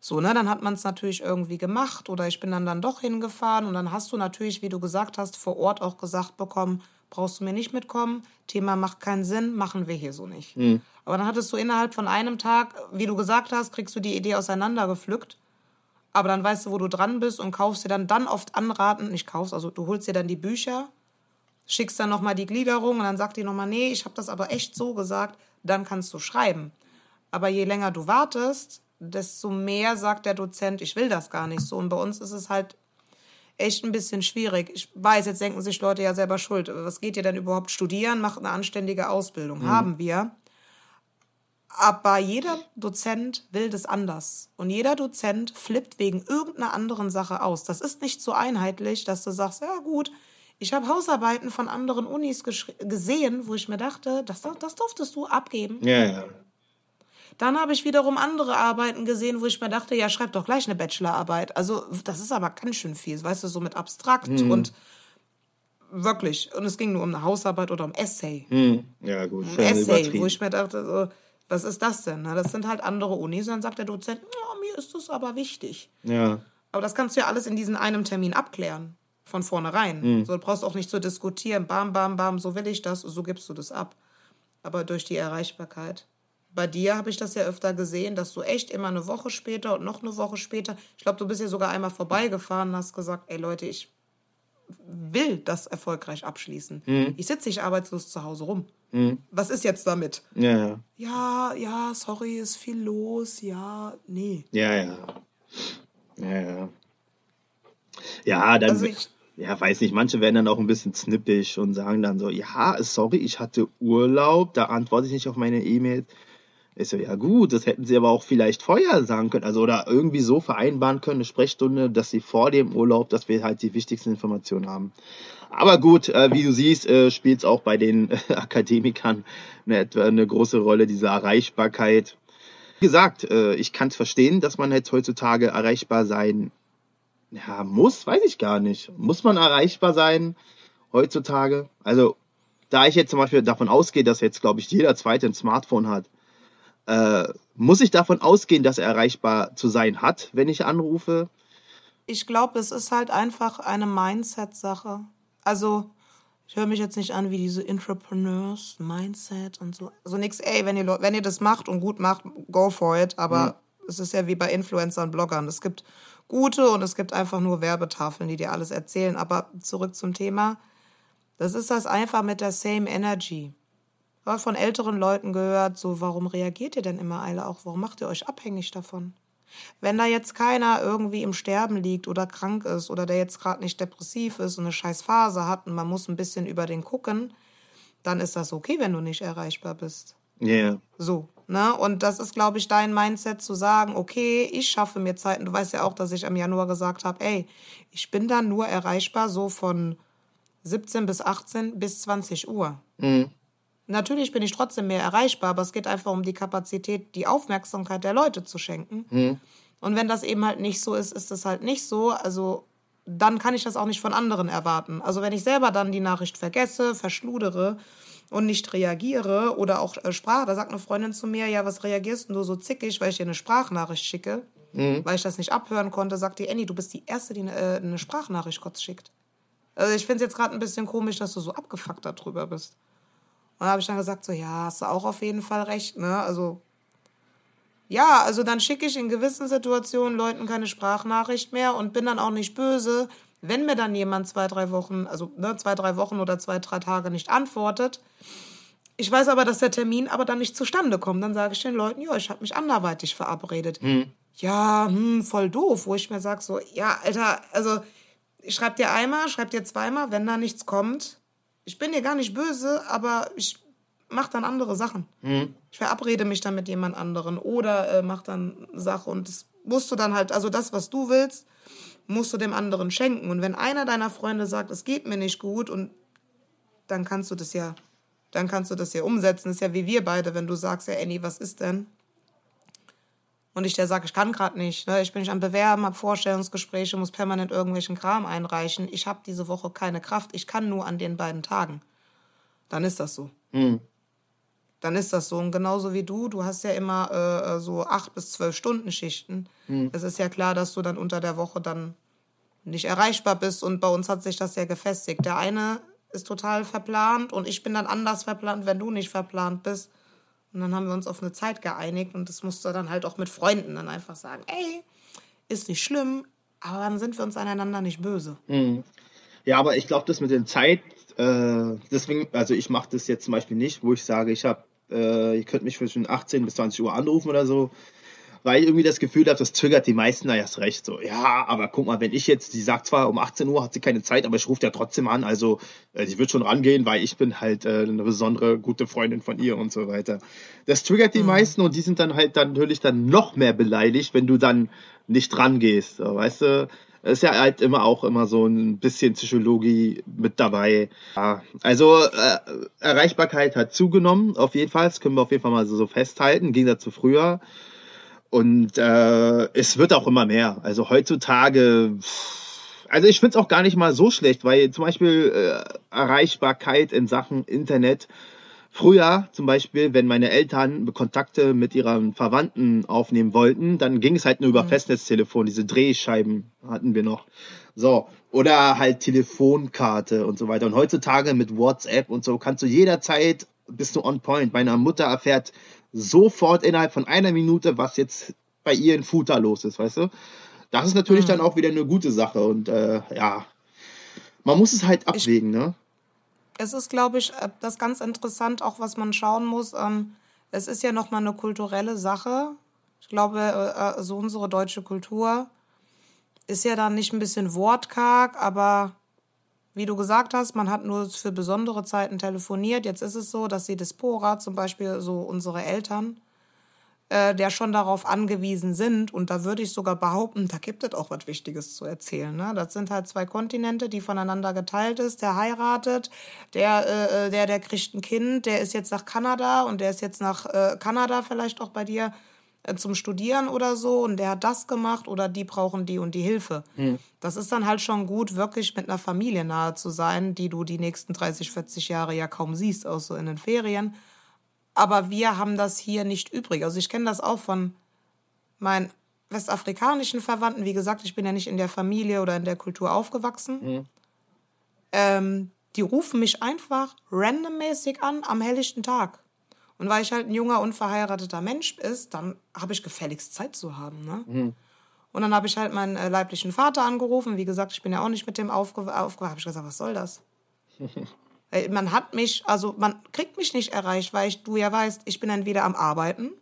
So, ne, dann hat man es natürlich irgendwie gemacht oder ich bin dann dann doch hingefahren und dann hast du natürlich, wie du gesagt hast, vor Ort auch gesagt bekommen, brauchst du mir nicht mitkommen, Thema macht keinen Sinn, machen wir hier so nicht. Mhm. Aber dann hattest du innerhalb von einem Tag, wie du gesagt hast, kriegst du die Idee auseinandergepflückt. Aber dann weißt du, wo du dran bist und kaufst dir dann, dann oft anraten, nicht kaufst, also du holst dir dann die Bücher, schickst dann nochmal die Gliederung und dann sagt die nochmal, nee, ich habe das aber echt so gesagt, dann kannst du schreiben. Aber je länger du wartest, desto mehr sagt der Dozent, ich will das gar nicht so. Und bei uns ist es halt echt ein bisschen schwierig. Ich weiß, jetzt denken sich Leute ja selber schuld. Was geht ihr denn überhaupt studieren? Macht eine anständige Ausbildung. Mhm. Haben wir. Aber jeder Dozent will das anders. Und jeder Dozent flippt wegen irgendeiner anderen Sache aus. Das ist nicht so einheitlich, dass du sagst, ja gut, ich habe Hausarbeiten von anderen Unis gesehen, wo ich mir dachte, das, das durftest du abgeben. Ja, ja. Dann habe ich wiederum andere Arbeiten gesehen, wo ich mir dachte, ja, schreib doch gleich eine Bachelorarbeit. Also, das ist aber ganz schön viel, weißt du, so mit abstrakt mhm. und wirklich. Und es ging nur um eine Hausarbeit oder um Essay. Mhm. Ja, gut. Um Essay, wo ich mir dachte, so, was ist das denn? Das sind halt andere Unis. Und dann sagt der Dozent, oh, mir ist das aber wichtig. Ja. Aber das kannst du ja alles in diesem einen Termin abklären. Von vornherein. Mhm. So, du brauchst auch nicht zu diskutieren. Bam, bam, bam, so will ich das, so gibst du das ab. Aber durch die Erreichbarkeit bei dir habe ich das ja öfter gesehen, dass du echt immer eine Woche später und noch eine Woche später, ich glaube, du bist ja sogar einmal vorbeigefahren und hast gesagt, ey Leute, ich will das erfolgreich abschließen. Mhm. Ich sitze nicht arbeitslos zu Hause rum. Mhm. Was ist jetzt damit? Ja, ja. Ja, ja, sorry, ist viel los. Ja, nee. Ja, ja. Ja, ja. Ja, dann. Also ich, ja, weiß nicht, manche werden dann auch ein bisschen snippig und sagen dann so, ja, sorry, ich hatte Urlaub, da antworte ich nicht auf meine E-Mails. Ich so, ja gut, das hätten sie aber auch vielleicht vorher sagen können, also oder irgendwie so vereinbaren können, eine Sprechstunde, dass sie vor dem Urlaub, dass wir halt die wichtigsten Informationen haben. Aber gut, äh, wie du siehst, äh, spielt es auch bei den äh, Akademikern eine, eine große Rolle, diese Erreichbarkeit. Wie gesagt, äh, ich kann es verstehen, dass man jetzt heutzutage erreichbar sein ja, muss, weiß ich gar nicht. Muss man erreichbar sein heutzutage? Also, da ich jetzt zum Beispiel davon ausgehe, dass jetzt, glaube ich, jeder zweite ein Smartphone hat, äh, muss ich davon ausgehen, dass er erreichbar zu sein hat, wenn ich anrufe? Ich glaube, es ist halt einfach eine Mindset-Sache. Also, ich höre mich jetzt nicht an wie diese Entrepreneurs, Mindset und so. Also nix, ey, wenn ihr, wenn ihr das macht und gut macht, go for it. Aber mhm. es ist ja wie bei Influencern, Bloggern. Es gibt gute und es gibt einfach nur Werbetafeln, die dir alles erzählen. Aber zurück zum Thema. Das ist das einfach mit der Same Energy habe von älteren Leuten gehört, so, warum reagiert ihr denn immer alle auch? Warum macht ihr euch abhängig davon? Wenn da jetzt keiner irgendwie im Sterben liegt oder krank ist oder der jetzt gerade nicht depressiv ist und eine scheiß Phase hat und man muss ein bisschen über den gucken, dann ist das okay, wenn du nicht erreichbar bist. Ja. Yeah. So, ne? Und das ist, glaube ich, dein Mindset zu sagen, okay, ich schaffe mir Zeiten. Du weißt ja auch, dass ich im Januar gesagt habe, ey, ich bin dann nur erreichbar so von 17 bis 18 bis 20 Uhr. Mhm. Natürlich bin ich trotzdem mehr erreichbar, aber es geht einfach um die Kapazität, die Aufmerksamkeit der Leute zu schenken. Mhm. Und wenn das eben halt nicht so ist, ist es halt nicht so. Also dann kann ich das auch nicht von anderen erwarten. Also wenn ich selber dann die Nachricht vergesse, verschludere und nicht reagiere oder auch äh, Sprache, da sagt eine Freundin zu mir, ja, was reagierst du so zickig, weil ich dir eine Sprachnachricht schicke, mhm. weil ich das nicht abhören konnte, sagt die, Annie, du bist die Erste, die eine, äh, eine Sprachnachricht kurz schickt. Also ich finde es jetzt gerade ein bisschen komisch, dass du so abgefuckt darüber bist. Und da habe ich dann gesagt, so, ja, hast du auch auf jeden Fall recht, ne? Also, ja, also dann schicke ich in gewissen Situationen Leuten keine Sprachnachricht mehr und bin dann auch nicht böse, wenn mir dann jemand zwei, drei Wochen, also ne, zwei, drei Wochen oder zwei, drei Tage nicht antwortet. Ich weiß aber, dass der Termin aber dann nicht zustande kommt. Dann sage ich den Leuten, ja, ich habe mich anderweitig verabredet. Hm. Ja, hm, voll doof, wo ich mir sage, so, ja, Alter, also ich schreibe dir einmal, schreib dir zweimal, wenn da nichts kommt, ich bin dir gar nicht böse, aber ich mache dann andere Sachen. Mhm. Ich verabrede mich dann mit jemand anderen oder äh, mach dann Sache und das musst du dann halt, also das, was du willst, musst du dem anderen schenken. Und wenn einer deiner Freunde sagt, es geht mir nicht gut und dann kannst du das ja, dann kannst du das ja umsetzen. Das ist ja wie wir beide, wenn du sagst, ja, Annie, was ist denn? und ich der sage, ich kann gerade nicht, ne? ich bin nicht am Bewerben, habe Vorstellungsgespräche, muss permanent irgendwelchen Kram einreichen, ich habe diese Woche keine Kraft, ich kann nur an den beiden Tagen, dann ist das so. Mhm. Dann ist das so. Und genauso wie du, du hast ja immer äh, so acht bis zwölf Stunden Schichten. Mhm. Es ist ja klar, dass du dann unter der Woche dann nicht erreichbar bist. Und bei uns hat sich das ja gefestigt. Der eine ist total verplant und ich bin dann anders verplant, wenn du nicht verplant bist. Und dann haben wir uns auf eine Zeit geeinigt und das musste dann halt auch mit Freunden dann einfach sagen, ey, ist nicht schlimm, aber dann sind wir uns aneinander nicht böse. Mhm. Ja, aber ich glaube, das mit der Zeit, äh, deswegen, also ich mache das jetzt zum Beispiel nicht, wo ich sage, ich habe, äh, ihr könnt mich zwischen 18 bis 20 Uhr anrufen oder so weil ich irgendwie das Gefühl habe, das triggert die meisten da erst recht. So, ja, aber guck mal, wenn ich jetzt, die sagt zwar um 18 Uhr hat sie keine Zeit, aber ich rufe ja trotzdem an, also äh, sie wird schon rangehen, weil ich bin halt äh, eine besondere gute Freundin von ihr und so weiter. Das triggert die mhm. meisten und die sind dann halt dann natürlich dann noch mehr beleidigt, wenn du dann nicht rangehst. So, weißt du? Ist ja halt immer auch immer so ein bisschen Psychologie mit dabei. Ja, also äh, Erreichbarkeit hat zugenommen, auf jeden Fall. Das können wir auf jeden Fall mal so, so festhalten, im Gegensatz zu früher. Und äh, es wird auch immer mehr. Also heutzutage, also ich finde es auch gar nicht mal so schlecht, weil zum Beispiel äh, Erreichbarkeit in Sachen Internet. Früher zum Beispiel, wenn meine Eltern Kontakte mit ihren Verwandten aufnehmen wollten, dann ging es halt nur über mhm. Festnetztelefon, diese Drehscheiben hatten wir noch. So, oder halt Telefonkarte und so weiter. Und heutzutage mit WhatsApp und so kannst du jederzeit, bist du on point. Meine Mutter erfährt sofort innerhalb von einer Minute, was jetzt bei ihr in Futter los ist, weißt du? Das ist natürlich mhm. dann auch wieder eine gute Sache und äh, ja, man muss es halt abwägen, ich, ne? Es ist, glaube ich, äh, das ganz interessant, auch was man schauen muss. Ähm, es ist ja nochmal eine kulturelle Sache. Ich glaube, äh, äh, so unsere deutsche Kultur ist ja dann nicht ein bisschen wortkarg, aber wie du gesagt hast, man hat nur für besondere Zeiten telefoniert. Jetzt ist es so, dass die Dispora, zum Beispiel so unsere Eltern, äh, der schon darauf angewiesen sind. Und da würde ich sogar behaupten, da gibt es auch was Wichtiges zu erzählen. Ne? Das sind halt zwei Kontinente, die voneinander geteilt ist. Der heiratet, der, äh, äh, der, der kriegt ein Kind, der ist jetzt nach Kanada und der ist jetzt nach äh, Kanada vielleicht auch bei dir äh, zum Studieren oder so und der hat das gemacht oder die brauchen die und die Hilfe. Mhm. Das ist dann halt schon gut, wirklich mit einer Familie nahe zu sein, die du die nächsten 30, 40 Jahre ja kaum siehst, außer so in den Ferien. Aber wir haben das hier nicht übrig. Also ich kenne das auch von meinen westafrikanischen Verwandten. Wie gesagt, ich bin ja nicht in der Familie oder in der Kultur aufgewachsen. Mhm. Ähm, die rufen mich einfach randommäßig an am helllichten Tag. Und weil ich halt ein junger, unverheirateter Mensch ist, dann habe ich gefälligst Zeit zu haben. Ne? Mhm. Und dann habe ich halt meinen äh, leiblichen Vater angerufen. Wie gesagt, ich bin ja auch nicht mit dem aufgewacht. Aufge habe ich gesagt, was soll das? man hat mich, also man kriegt mich nicht erreicht, weil ich, du ja weißt, ich bin entweder am Arbeiten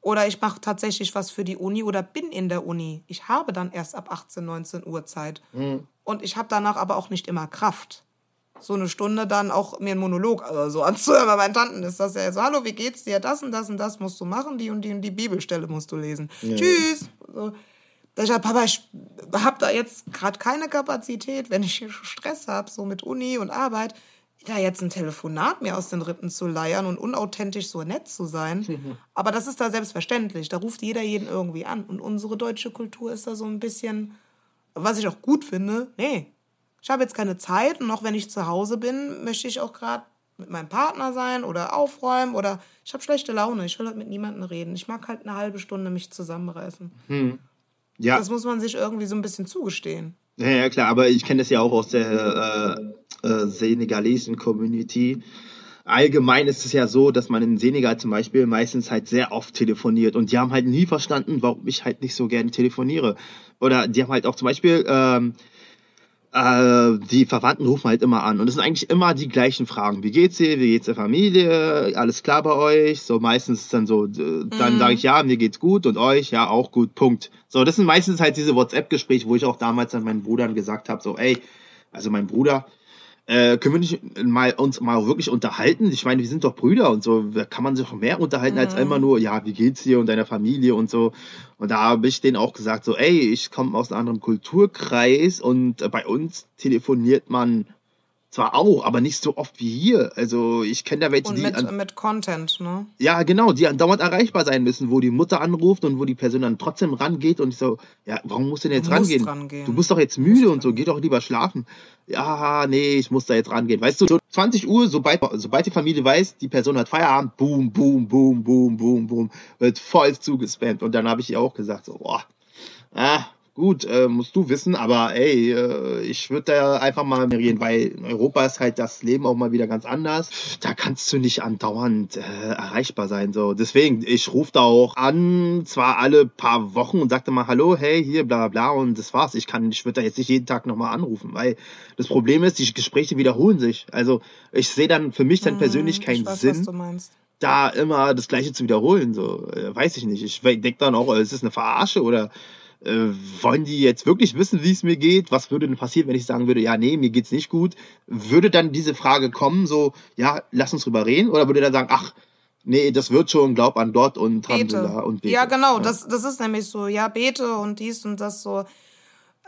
oder ich mache tatsächlich was für die Uni oder bin in der Uni. Ich habe dann erst ab 18, 19 Uhr Zeit. Mhm. Und ich habe danach aber auch nicht immer Kraft so eine Stunde dann auch mir einen Monolog also so anzuhören. Bei meinen Tanten ist das ja so, hallo, wie geht's dir? Das und das und das musst du machen, die und die und die Bibelstelle musst du lesen. Ja. Tschüss. So. Ich Papa, ich habe da jetzt gerade keine Kapazität, wenn ich Stress habe, so mit Uni und Arbeit, da jetzt ein Telefonat mir aus den Rippen zu leiern und unauthentisch so nett zu sein. Mhm. Aber das ist da selbstverständlich. Da ruft jeder jeden irgendwie an. Und unsere deutsche Kultur ist da so ein bisschen, was ich auch gut finde, nee, ich habe jetzt keine Zeit und auch wenn ich zu Hause bin, möchte ich auch gerade mit meinem Partner sein oder aufräumen oder ich habe schlechte Laune. Ich will halt mit niemandem reden. Ich mag halt eine halbe Stunde mich zusammenreißen. Hm. Ja. Das muss man sich irgendwie so ein bisschen zugestehen. Ja, ja klar, aber ich kenne das ja auch aus der äh, äh, senegalesischen Community. Allgemein ist es ja so, dass man in Senegal zum Beispiel meistens halt sehr oft telefoniert und die haben halt nie verstanden, warum ich halt nicht so gerne telefoniere. Oder die haben halt auch zum Beispiel ähm, äh, die Verwandten rufen halt immer an und es sind eigentlich immer die gleichen Fragen. Wie geht's dir? Wie geht's der Familie? Alles klar bei euch? So meistens ist dann so, dann mhm. sage ich ja, mir geht's gut und euch ja auch gut. Punkt. So, das sind meistens halt diese WhatsApp-Gespräche, wo ich auch damals an meinen Brudern gesagt habe, so, ey, also mein Bruder, äh, können wir nicht mal uns mal wirklich unterhalten? Ich meine, wir sind doch Brüder und so. Da kann man sich auch mehr unterhalten mhm. als immer nur, ja, wie geht's dir und deiner Familie und so. Und da habe ich denen auch gesagt, so, ey, ich komme aus einem anderen Kulturkreis und bei uns telefoniert man zwar auch, aber nicht so oft wie hier. Also ich kenne da welche, und mit, die. An, mit Content, ne? Ja, genau, die andauernd erreichbar sein müssen, wo die Mutter anruft und wo die Person dann trotzdem rangeht und ich so, ja, warum musst du denn jetzt rangehen? rangehen? Du bist doch jetzt müde und so, geh doch lieber schlafen. Ja, nee, ich muss da jetzt rangehen. Weißt du, so 20 Uhr, sobald, sobald die Familie weiß, die Person hat Feierabend, boom, boom, boom, boom, boom, boom, wird voll zugespammt. Und dann habe ich ihr auch gesagt, so, boah, ah, gut, äh, musst du wissen, aber ey, äh, ich würde da einfach mal reden, weil in Europa ist halt das Leben auch mal wieder ganz anders. Da kannst du nicht andauernd äh, erreichbar sein. So. Deswegen, ich rufe da auch an, zwar alle paar Wochen und sagte mal, hallo, hey, hier, bla bla und das war's. Ich kann, ich würde da jetzt nicht jeden Tag nochmal anrufen, weil das Problem ist, die Gespräche wiederholen sich. Also ich sehe dann für mich dann hm, persönlich keinen weiß, Sinn da immer das Gleiche zu wiederholen. So, äh, weiß ich nicht. Ich denke dann auch, es ist eine Verarsche oder äh, wollen die jetzt wirklich wissen, wie es mir geht? Was würde denn passieren, wenn ich sagen würde, ja, nee, mir geht's nicht gut? Würde dann diese Frage kommen, so, ja, lass uns drüber reden? Oder würde er dann sagen, ach, nee, das wird schon, glaub an dort und bete. und bete. Ja, genau, ja. Das, das ist nämlich so, ja, bete und dies und das so.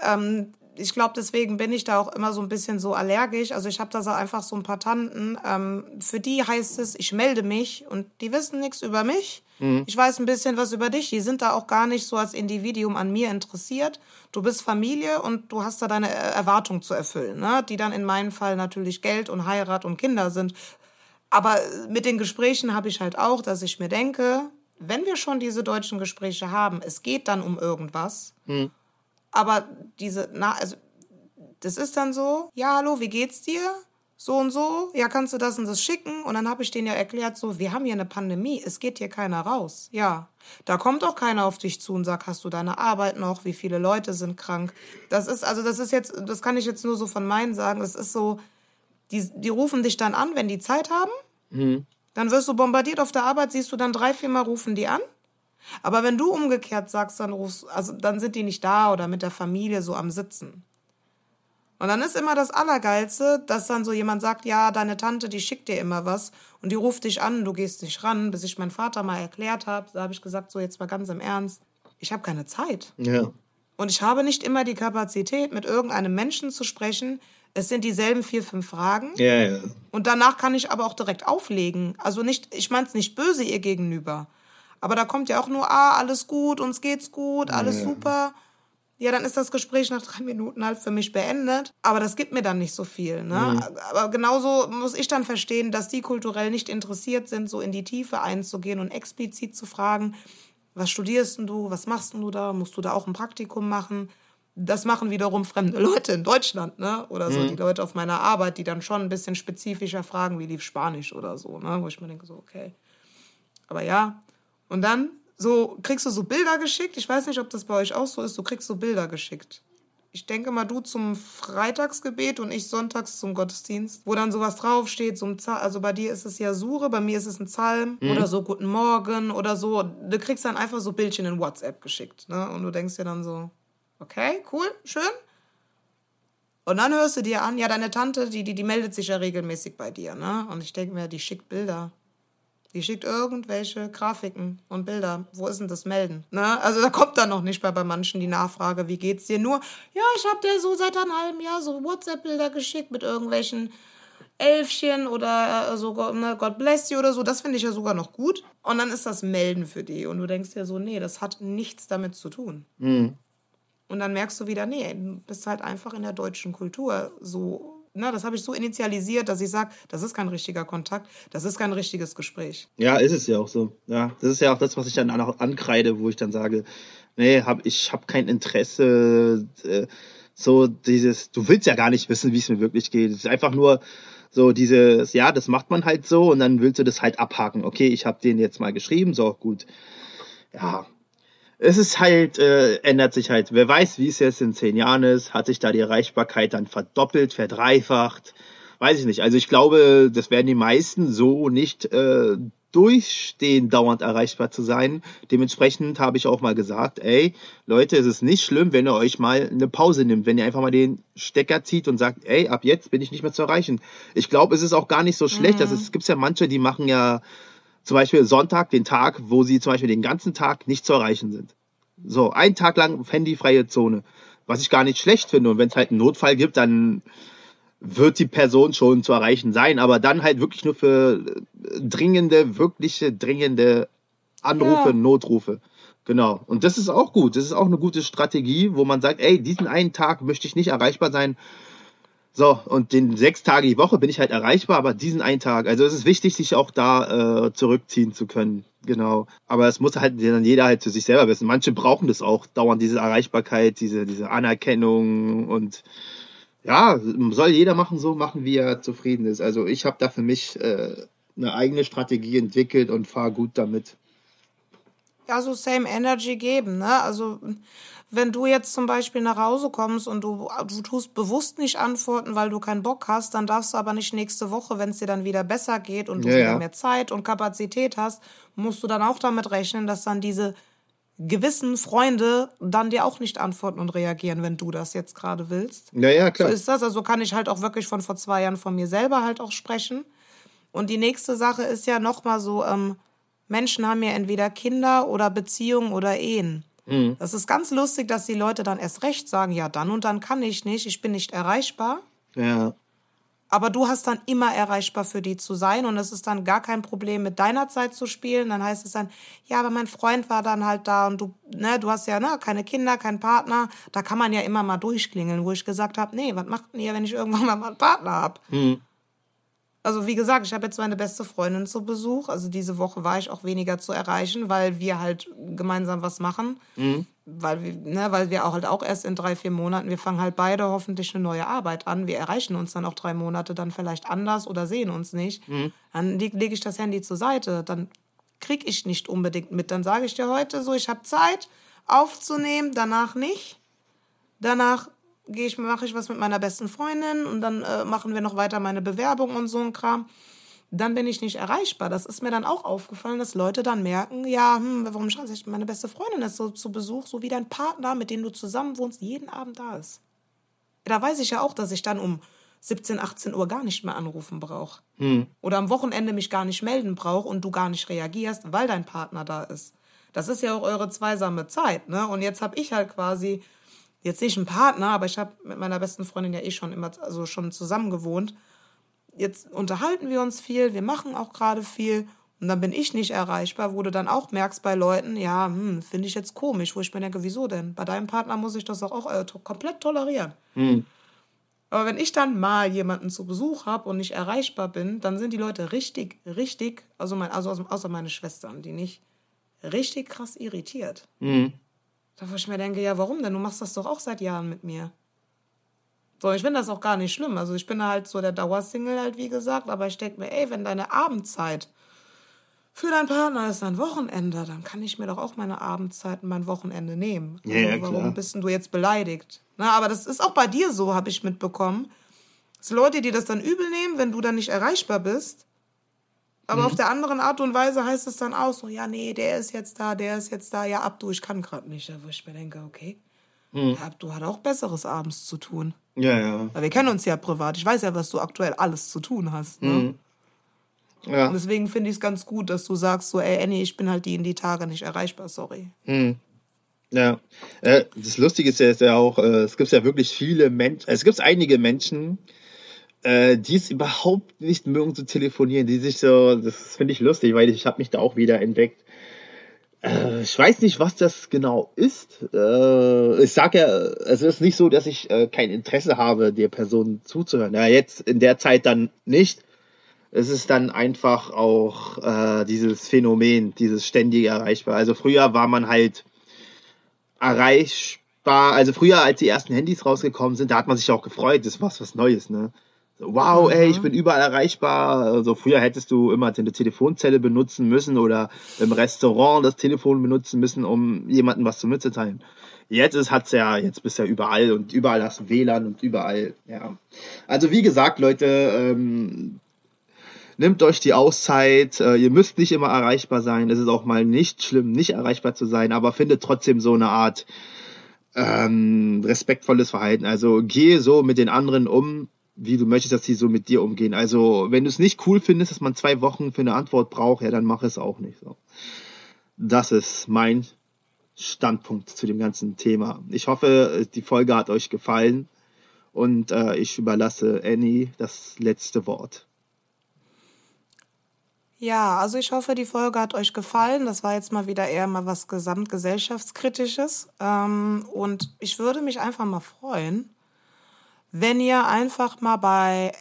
Ähm, ich glaube, deswegen bin ich da auch immer so ein bisschen so allergisch. Also ich habe da so einfach so ein paar Tanten. Ähm, für die heißt es, ich melde mich und die wissen nichts über mich. Mhm. Ich weiß ein bisschen was über dich. Die sind da auch gar nicht so als Individuum an mir interessiert. Du bist Familie und du hast da deine Erwartungen zu erfüllen, ne? die dann in meinem Fall natürlich Geld und Heirat und Kinder sind. Aber mit den Gesprächen habe ich halt auch, dass ich mir denke, wenn wir schon diese deutschen Gespräche haben, es geht dann um irgendwas. Mhm aber diese, na, also, das ist dann so, ja, hallo, wie geht's dir? So und so, ja, kannst du das und das schicken? Und dann habe ich denen ja erklärt, so, wir haben hier eine Pandemie, es geht hier keiner raus. Ja, da kommt auch keiner auf dich zu und sagt, hast du deine Arbeit noch? Wie viele Leute sind krank? Das ist, also das ist jetzt, das kann ich jetzt nur so von meinen sagen, das ist so, die, die rufen dich dann an, wenn die Zeit haben. Mhm. Dann wirst du bombardiert auf der Arbeit, siehst du dann drei, vier Mal rufen die an. Aber wenn du umgekehrt sagst, dann rufst, also dann sind die nicht da oder mit der Familie so am Sitzen. Und dann ist immer das Allergeilste, dass dann so jemand sagt, ja, deine Tante, die schickt dir immer was und die ruft dich an, du gehst nicht ran, bis ich meinen Vater mal erklärt habe. Da habe ich gesagt, so jetzt mal ganz im Ernst, ich habe keine Zeit. Ja. Und ich habe nicht immer die Kapazität, mit irgendeinem Menschen zu sprechen. Es sind dieselben vier, fünf Fragen. Ja, ja. Und danach kann ich aber auch direkt auflegen. Also nicht, ich meine es nicht böse ihr gegenüber. Aber da kommt ja auch nur, ah, alles gut, uns geht's gut, alles ja. super. Ja, dann ist das Gespräch nach drei Minuten halt für mich beendet. Aber das gibt mir dann nicht so viel. Ne? Mhm. Aber genauso muss ich dann verstehen, dass die kulturell nicht interessiert sind, so in die Tiefe einzugehen und explizit zu fragen, was studierst du, was machst du da, musst du da auch ein Praktikum machen? Das machen wiederum fremde Leute in Deutschland, ne? Oder so mhm. die Leute auf meiner Arbeit, die dann schon ein bisschen spezifischer fragen, wie lief Spanisch oder so, ne? Wo ich mir denke, so, okay. Aber ja, und dann so kriegst du so Bilder geschickt. Ich weiß nicht, ob das bei euch auch so ist. Du kriegst so Bilder geschickt. Ich denke mal, du zum Freitagsgebet und ich sonntags zum Gottesdienst, wo dann sowas draufsteht, so ein also bei dir ist es ja Sure, bei mir ist es ein Psalm mhm. oder so Guten Morgen oder so. Du kriegst dann einfach so Bildchen in WhatsApp geschickt, ne? Und du denkst dir dann so, okay, cool, schön. Und dann hörst du dir an, ja, deine Tante, die, die, die meldet sich ja regelmäßig bei dir, ne? Und ich denke mir, die schickt Bilder. Die schickt irgendwelche Grafiken und Bilder. Wo ist denn das Melden? Ne? Also da kommt dann noch nicht bei, bei manchen die Nachfrage, wie geht's dir? Nur, ja, ich habe dir so seit einem halben Jahr so WhatsApp-Bilder geschickt mit irgendwelchen Elfchen oder äh, so ne, God bless you oder so. Das finde ich ja sogar noch gut. Und dann ist das Melden für die. Und du denkst dir so, nee, das hat nichts damit zu tun. Mhm. Und dann merkst du wieder, nee, du bist halt einfach in der deutschen Kultur so na, das habe ich so initialisiert, dass ich sage, das ist kein richtiger Kontakt, das ist kein richtiges Gespräch. Ja, ist es ja auch so. Ja, das ist ja auch das, was ich dann auch ankreide, wo ich dann sage, nee, hab, ich habe kein Interesse, äh, so dieses, du willst ja gar nicht wissen, wie es mir wirklich geht. Es ist einfach nur so dieses, ja, das macht man halt so und dann willst du das halt abhaken. Okay, ich habe den jetzt mal geschrieben, so gut. Ja, es ist halt, äh, ändert sich halt. Wer weiß, wie es jetzt in zehn Jahren ist, hat sich da die Erreichbarkeit dann verdoppelt, verdreifacht. Weiß ich nicht. Also ich glaube, das werden die meisten so nicht äh, durchstehen, dauernd erreichbar zu sein. Dementsprechend habe ich auch mal gesagt, ey, Leute, es ist nicht schlimm, wenn ihr euch mal eine Pause nimmt, wenn ihr einfach mal den Stecker zieht und sagt, ey, ab jetzt bin ich nicht mehr zu erreichen. Ich glaube, es ist auch gar nicht so schlecht. Mhm. Also es gibt ja manche, die machen ja zum Beispiel Sonntag, den Tag, wo sie zum Beispiel den ganzen Tag nicht zu erreichen sind. So, ein Tag lang handyfreie Zone. Was ich gar nicht schlecht finde. Und wenn es halt einen Notfall gibt, dann wird die Person schon zu erreichen sein. Aber dann halt wirklich nur für dringende, wirkliche, dringende Anrufe, ja. Notrufe. Genau. Und das ist auch gut. Das ist auch eine gute Strategie, wo man sagt, ey, diesen einen Tag möchte ich nicht erreichbar sein. So, und den sechs Tage die Woche bin ich halt erreichbar, aber diesen einen Tag. Also es ist wichtig, sich auch da äh, zurückziehen zu können. Genau. Aber es muss halt dann jeder halt für sich selber wissen. Manche brauchen das auch, dauernd diese Erreichbarkeit, diese, diese Anerkennung und ja, soll jeder machen, so machen, wie er zufrieden ist. Also ich habe da für mich äh, eine eigene Strategie entwickelt und fahre gut damit. Ja, so Same Energy geben, ne? Also wenn du jetzt zum Beispiel nach Hause kommst und du, du tust bewusst nicht antworten, weil du keinen Bock hast, dann darfst du aber nicht nächste Woche, wenn es dir dann wieder besser geht und du ja, wieder ja. mehr Zeit und Kapazität hast, musst du dann auch damit rechnen, dass dann diese gewissen Freunde dann dir auch nicht antworten und reagieren, wenn du das jetzt gerade willst. Ja, ja, klar. So ist das. Also kann ich halt auch wirklich von vor zwei Jahren von mir selber halt auch sprechen. Und die nächste Sache ist ja nochmal so, ähm, Menschen haben ja entweder Kinder oder Beziehungen oder Ehen. Mhm. Das ist ganz lustig, dass die Leute dann erst recht sagen, ja, dann und dann kann ich nicht, ich bin nicht erreichbar. Ja. Aber du hast dann immer erreichbar für die zu sein und es ist dann gar kein Problem, mit deiner Zeit zu spielen. Dann heißt es dann, ja, aber mein Freund war dann halt da und du, ne, du hast ja ne, keine Kinder, keinen Partner. Da kann man ja immer mal durchklingeln, wo ich gesagt habe, nee, was macht denn ihr, wenn ich irgendwann mal einen Partner habe? Mhm. Also wie gesagt, ich habe jetzt meine beste Freundin zu Besuch. Also diese Woche war ich auch weniger zu erreichen, weil wir halt gemeinsam was machen. Mhm. Weil, wir, ne, weil wir auch halt auch erst in drei, vier Monaten, wir fangen halt beide hoffentlich eine neue Arbeit an. Wir erreichen uns dann auch drei Monate dann vielleicht anders oder sehen uns nicht. Mhm. Dann lege leg ich das Handy zur Seite. Dann kriege ich nicht unbedingt mit. Dann sage ich dir heute so, ich habe Zeit aufzunehmen, danach nicht. Danach gehe ich, mache ich was mit meiner besten Freundin und dann äh, machen wir noch weiter meine Bewerbung und so ein Kram. Dann bin ich nicht erreichbar. Das ist mir dann auch aufgefallen, dass Leute dann merken, ja, hm, warum schaue ich meine beste Freundin ist so zu Besuch, so wie dein Partner, mit dem du zusammen wohnst, jeden Abend da ist. Da weiß ich ja auch, dass ich dann um 17, 18 Uhr gar nicht mehr anrufen brauche. Hm. Oder am Wochenende mich gar nicht melden brauche und du gar nicht reagierst, weil dein Partner da ist. Das ist ja auch eure zweisame Zeit, ne? Und jetzt habe ich halt quasi jetzt nicht einen Partner, aber ich habe mit meiner besten Freundin ja eh schon immer, also schon zusammen gewohnt. Jetzt unterhalten wir uns viel, wir machen auch gerade viel und dann bin ich nicht erreichbar, wo du dann auch merkst bei Leuten, ja, hm, finde ich jetzt komisch, wo ich mir denke, wieso denn? Bei deinem Partner muss ich das auch, auch äh, komplett tolerieren. Hm. Aber wenn ich dann mal jemanden zu Besuch habe und nicht erreichbar bin, dann sind die Leute richtig, richtig, also, mein, also außer meine Schwestern, die nicht, richtig krass irritiert. Mhm. Da wo ich mir denke, ja, warum denn? Du machst das doch auch seit Jahren mit mir. So, ich finde das auch gar nicht schlimm. Also ich bin halt so der Dauersingle halt, wie gesagt, aber ich denke mir, ey, wenn deine Abendzeit für deinen Partner ist ein Wochenende, dann kann ich mir doch auch meine Abendzeit und mein Wochenende nehmen. Also, ja, warum klar. bist denn du jetzt beleidigt? Na, aber das ist auch bei dir so, habe ich mitbekommen. Dass Leute, die das dann übel nehmen, wenn du dann nicht erreichbar bist. Aber mhm. auf der anderen Art und Weise heißt es dann auch so, ja, nee, der ist jetzt da, der ist jetzt da, ja, Abdu, ich kann gerade nicht. Wo ich mir denke, okay, mhm. ja, Abdu hat auch Besseres abends zu tun. Ja, ja. Weil wir kennen uns ja privat. Ich weiß ja, was du aktuell alles zu tun hast. Ne? Mhm. Ja. Und deswegen finde ich es ganz gut, dass du sagst, so, ey, Annie, ich bin halt die in die Tage nicht erreichbar, sorry. Mhm. Ja, äh, das Lustige ist ja, ist ja auch, äh, es gibt ja wirklich viele Menschen, es gibt einige Menschen, äh, die es überhaupt nicht mögen zu telefonieren, die sich so, das finde ich lustig, weil ich habe mich da auch wieder entdeckt. Äh, ich weiß nicht, was das genau ist. Äh, ich sage ja, es ist nicht so, dass ich äh, kein Interesse habe, der Person zuzuhören. Ja, jetzt in der Zeit dann nicht. Es ist dann einfach auch äh, dieses Phänomen, dieses ständige Erreichbar. Also früher war man halt erreichbar. Also früher, als die ersten Handys rausgekommen sind, da hat man sich auch gefreut. Das war was Neues, ne? Wow, mhm. ey, ich bin überall erreichbar. Also früher hättest du immer eine Telefonzelle benutzen müssen oder im Restaurant das Telefon benutzen müssen, um jemandem was zu mitzuteilen. Jetzt ist, hat's ja, jetzt bist du ja überall und überall hast du WLAN und überall, ja. Also wie gesagt, Leute, ähm, nehmt euch die Auszeit. Äh, ihr müsst nicht immer erreichbar sein. Es ist auch mal nicht schlimm, nicht erreichbar zu sein, aber findet trotzdem so eine Art ähm, respektvolles Verhalten. Also gehe so mit den anderen um, wie du möchtest, dass sie so mit dir umgehen. Also, wenn du es nicht cool findest, dass man zwei Wochen für eine Antwort braucht, ja, dann mach es auch nicht so. Das ist mein Standpunkt zu dem ganzen Thema. Ich hoffe, die Folge hat euch gefallen und äh, ich überlasse Annie das letzte Wort. Ja, also ich hoffe, die Folge hat euch gefallen. Das war jetzt mal wieder eher mal was gesamtgesellschaftskritisches. Ähm, und ich würde mich einfach mal freuen, wenn ihr einfach mal bei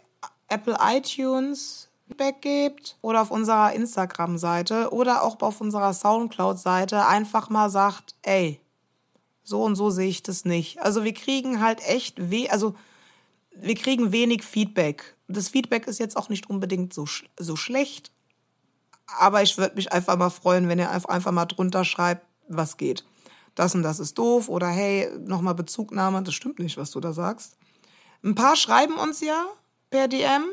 Apple iTunes Feedback gebt oder auf unserer Instagram-Seite oder auch auf unserer Soundcloud-Seite einfach mal sagt, ey, so und so sehe ich das nicht. Also wir kriegen halt echt weh, also wir kriegen wenig Feedback. Das Feedback ist jetzt auch nicht unbedingt so, so schlecht, aber ich würde mich einfach mal freuen, wenn ihr einfach mal drunter schreibt, was geht. Das und das ist doof oder hey, nochmal Bezugnahme, das stimmt nicht, was du da sagst. Ein paar schreiben uns ja per DM.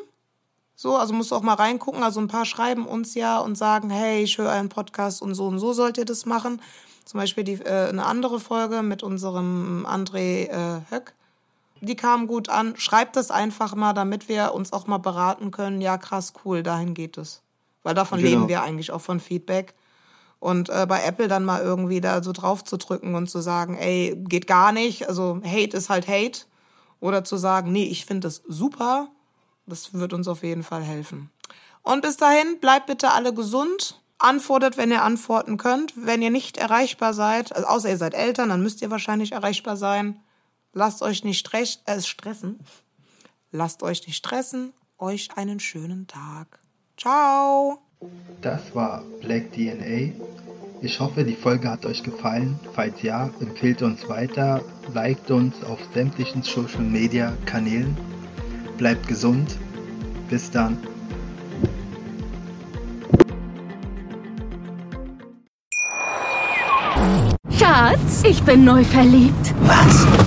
So, also musst du auch mal reingucken. Also ein paar schreiben uns ja und sagen, hey, ich höre einen Podcast und so und so sollt ihr das machen. Zum Beispiel die, äh, eine andere Folge mit unserem André äh, Höck. Die kam gut an. Schreibt das einfach mal, damit wir uns auch mal beraten können. Ja, krass, cool, dahin geht es. Weil davon genau. leben wir eigentlich auch von Feedback. Und äh, bei Apple dann mal irgendwie da so drauf zu drücken und zu sagen, ey, geht gar nicht. Also Hate ist halt Hate. Oder zu sagen, nee, ich finde das super. Das wird uns auf jeden Fall helfen. Und bis dahin, bleibt bitte alle gesund. Antwortet, wenn ihr antworten könnt. Wenn ihr nicht erreichbar seid, also außer ihr seid Eltern, dann müsst ihr wahrscheinlich erreichbar sein. Lasst euch nicht stress äh, stressen. Lasst euch nicht stressen. Euch einen schönen Tag. Ciao. Das war Black DNA. Ich hoffe, die Folge hat euch gefallen. Falls ja, empfehlt uns weiter, liked uns auf sämtlichen Social Media Kanälen. Bleibt gesund. Bis dann. Schatz, ich bin neu verliebt. Was?